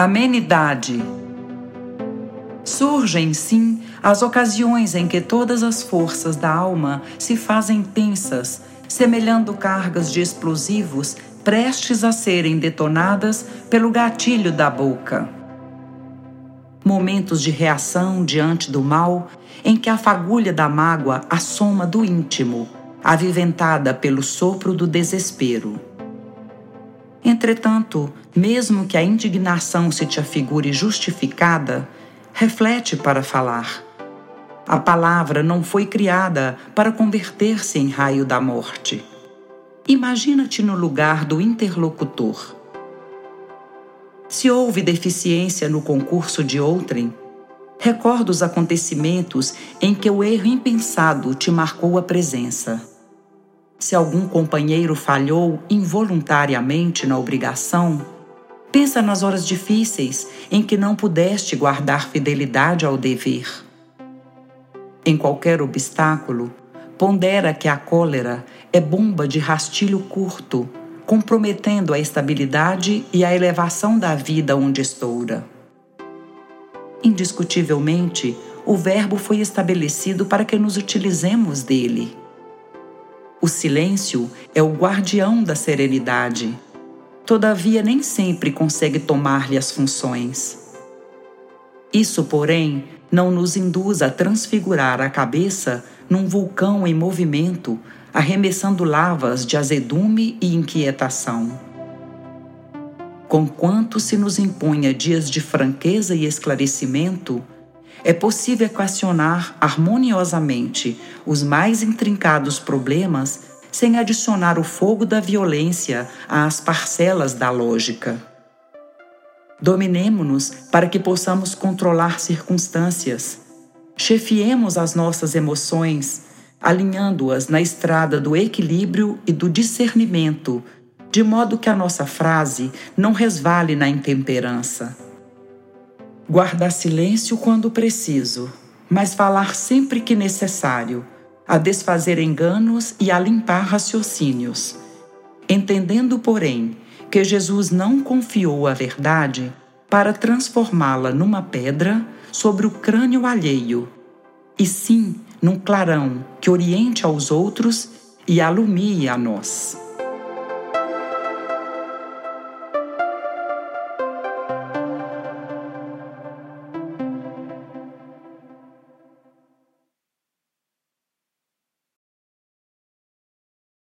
Amenidade. Surgem, sim, as ocasiões em que todas as forças da alma se fazem tensas, semelhando cargas de explosivos prestes a serem detonadas pelo gatilho da boca. Momentos de reação diante do mal em que a fagulha da mágoa assoma do íntimo, aviventada pelo sopro do desespero. Entretanto, mesmo que a indignação se te afigure justificada, reflete para falar. A palavra não foi criada para converter-se em raio da morte. Imagina-te no lugar do interlocutor. Se houve deficiência no concurso de outrem, recorda os acontecimentos em que o erro impensado te marcou a presença. Se algum companheiro falhou involuntariamente na obrigação, Pensa nas horas difíceis em que não pudeste guardar fidelidade ao dever. Em qualquer obstáculo, pondera que a cólera é bomba de rastilho curto, comprometendo a estabilidade e a elevação da vida onde estoura. Indiscutivelmente, o Verbo foi estabelecido para que nos utilizemos dele. O silêncio é o guardião da serenidade todavia nem sempre consegue tomar-lhe as funções. Isso, porém, não nos induz a transfigurar a cabeça num vulcão em movimento, arremessando lavas de azedume e inquietação. Conquanto se nos imponha dias de franqueza e esclarecimento, é possível equacionar harmoniosamente os mais intrincados problemas sem adicionar o fogo da violência às parcelas da lógica. Dominemo-nos para que possamos controlar circunstâncias. Chefiemos as nossas emoções, alinhando-as na estrada do equilíbrio e do discernimento, de modo que a nossa frase não resvale na intemperança. Guardar silêncio quando preciso, mas falar sempre que necessário a desfazer enganos e a limpar raciocínios. Entendendo, porém, que Jesus não confiou a verdade para transformá-la numa pedra sobre o crânio alheio, e sim num clarão que oriente aos outros e alumie a nós.